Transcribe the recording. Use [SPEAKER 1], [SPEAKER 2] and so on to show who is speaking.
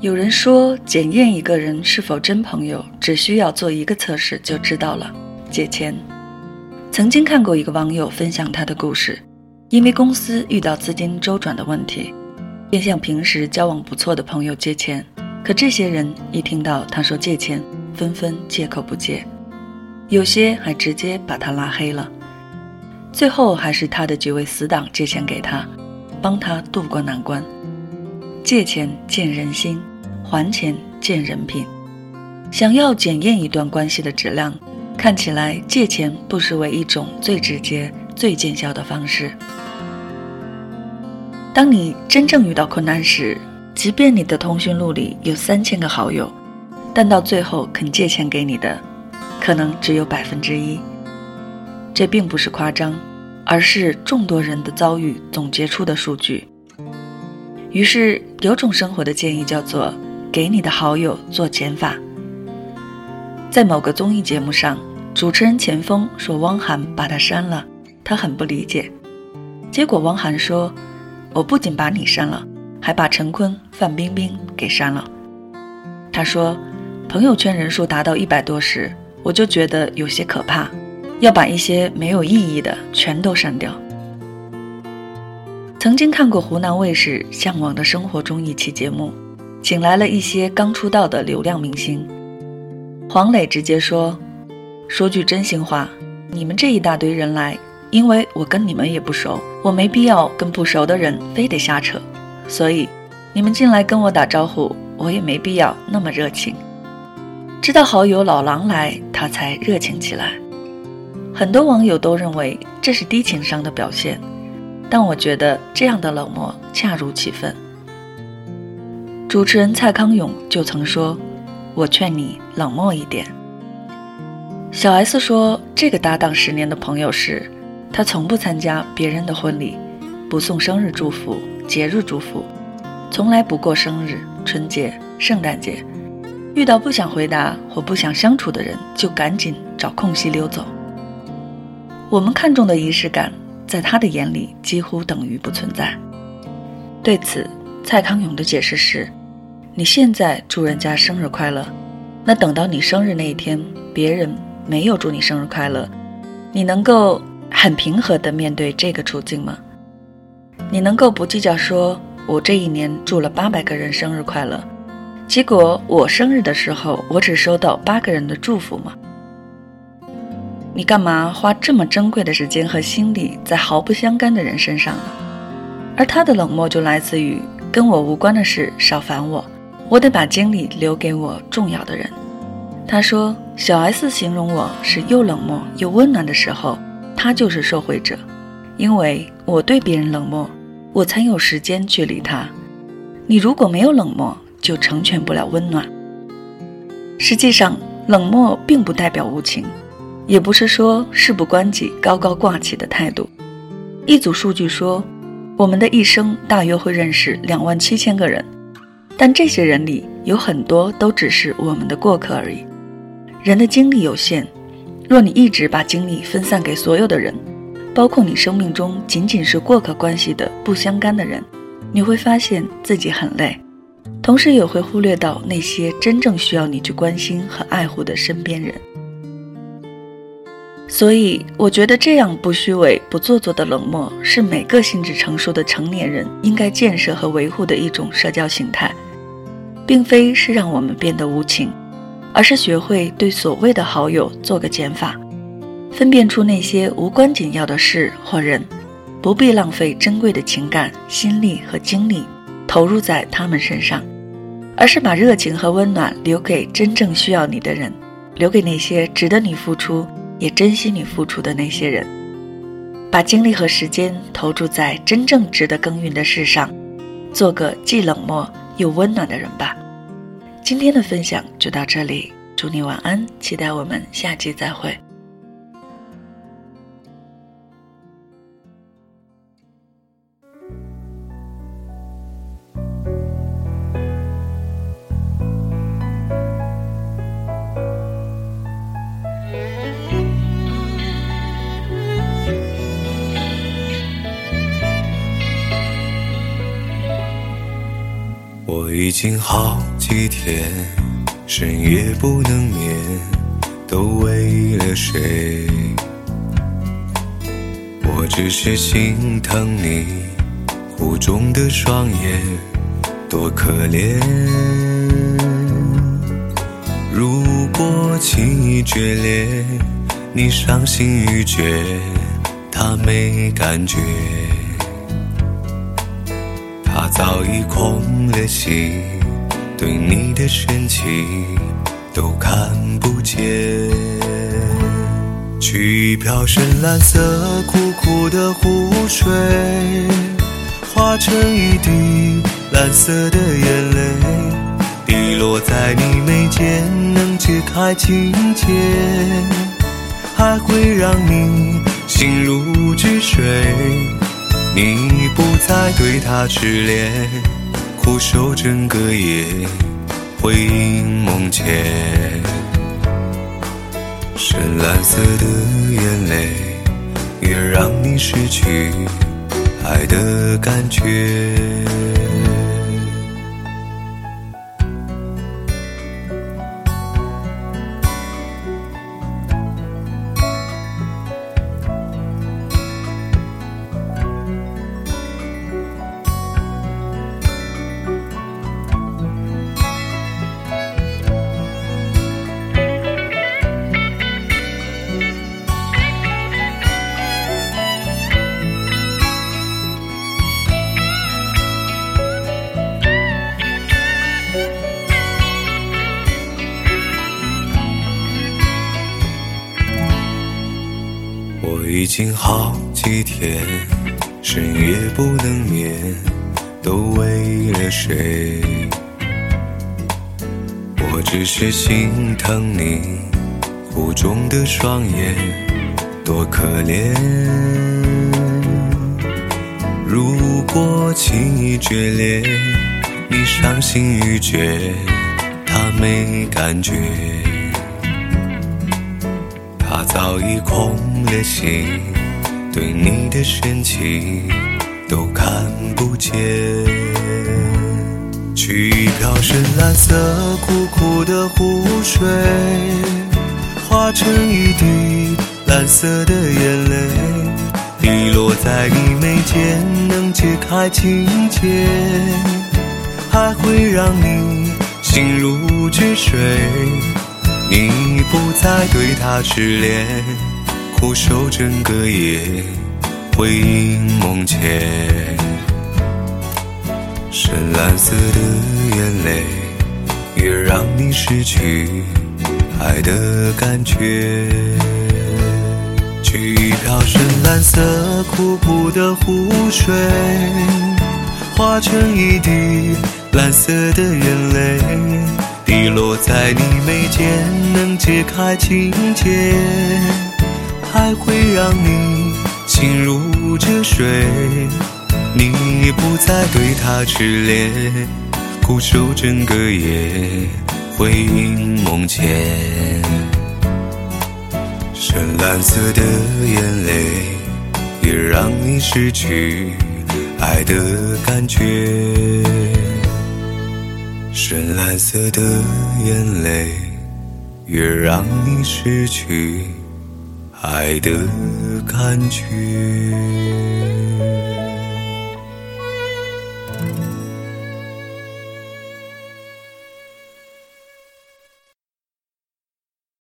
[SPEAKER 1] 有人说，检验一个人是否真朋友，只需要做一个测试就知道了：借钱。曾经看过一个网友分享他的故事，因为公司遇到资金周转的问题，便向平时交往不错的朋友借钱。可这些人一听到他说借钱，纷纷借口不借，有些还直接把他拉黑了。最后还是他的几位死党借钱给他，帮他渡过难关。借钱见人心，还钱见人品。想要检验一段关系的质量，看起来借钱不失为一种最直接、最见效的方式。当你真正遇到困难时，即便你的通讯录里有三千个好友，但到最后肯借钱给你的，可能只有百分之一。这并不是夸张，而是众多人的遭遇总结出的数据。于是，有种生活的建议叫做“给你的好友做减法”。在某个综艺节目上，主持人钱枫说汪涵把他删了，他很不理解。结果汪涵说：“我不仅把你删了，还把陈坤、范冰冰给删了。”他说：“朋友圈人数达到一百多时，我就觉得有些可怕，要把一些没有意义的全都删掉。”曾经看过湖南卫视《向往的生活》中一期节目，请来了一些刚出道的流量明星。黄磊直接说：“说句真心话，你们这一大堆人来，因为我跟你们也不熟，我没必要跟不熟的人非得瞎扯，所以你们进来跟我打招呼，我也没必要那么热情。知道好友老狼来，他才热情起来。很多网友都认为这是低情商的表现。”但我觉得这样的冷漠恰如其分。主持人蔡康永就曾说：“我劝你冷漠一点。”小 S 说：“这个搭档十年的朋友时，他从不参加别人的婚礼，不送生日祝福、节日祝福，从来不过生日、春节、圣诞节。遇到不想回答或不想相处的人，就赶紧找空隙溜走。”我们看重的仪式感。在他的眼里，几乎等于不存在。对此，蔡康永的解释是：你现在祝人家生日快乐，那等到你生日那一天，别人没有祝你生日快乐，你能够很平和地面对这个处境吗？你能够不计较说，我这一年祝了八百个人生日快乐，结果我生日的时候，我只收到八个人的祝福吗？你干嘛花这么珍贵的时间和心力在毫不相干的人身上呢？而他的冷漠就来自于跟我无关的事少烦我，我得把精力留给我重要的人。他说，小 S 形容我是又冷漠又温暖的时候，他就是受惠者，因为我对别人冷漠，我才有时间去理他。你如果没有冷漠，就成全不了温暖。实际上，冷漠并不代表无情。也不是说事不关己、高高挂起的态度。一组数据说，我们的一生大约会认识两万七千个人，但这些人里有很多都只是我们的过客而已。人的精力有限，若你一直把精力分散给所有的人，包括你生命中仅仅是过客关系的不相干的人，你会发现自己很累，同时也会忽略到那些真正需要你去关心和爱护的身边人。所以，我觉得这样不虚伪、不做作的冷漠，是每个心智成熟的成年人应该建设和维护的一种社交形态，并非是让我们变得无情，而是学会对所谓的好友做个减法，分辨出那些无关紧要的事或人，不必浪费珍贵的情感、心力和精力投入在他们身上，而是把热情和温暖留给真正需要你的人，留给那些值得你付出。也珍惜你付出的那些人，把精力和时间投注在真正值得耕耘的事上，做个既冷漠又温暖的人吧。今天的分享就到这里，祝你晚安，期待我们下期再会。
[SPEAKER 2] 已经好几天深夜不能眠，都为了谁？我只是心疼你湖中的双眼，多可怜。如果情谊决裂，你伤心欲绝，他没感觉。他早已空了心，对你的深情都看不见。去一瓢深蓝色苦苦的湖水，化成一滴蓝色的眼泪，滴落在你眉间，能解开情结，还会让你心如止水。你不再对他痴恋，苦守整个夜，回应梦前。深蓝色的眼泪，也让你失去爱的感觉。已经好几天深夜不能眠，都为了谁？我只是心疼你湖中的双眼，多可怜。如果情谊决裂，你伤心欲绝，他没感觉。早已空了心，对你的深情都看不见。去一瓢深蓝色苦苦的湖水，化成一滴蓝色的眼泪，滴落在你眉间，能解开情结，还会让你心如止水。你不再对他痴恋，苦守整个夜，回忆梦前。深蓝色的眼泪，越让你失去爱的感觉。去一瓢深蓝色苦苦的湖水，化成一滴蓝色的眼泪。滴落在你眉间，能解开情结，还会让你心如止水。你不再对他痴恋，苦守整个夜，回忆梦前。深蓝色的眼泪，也让你失去爱的感觉。深蓝色的眼泪，越让你失去爱的感觉。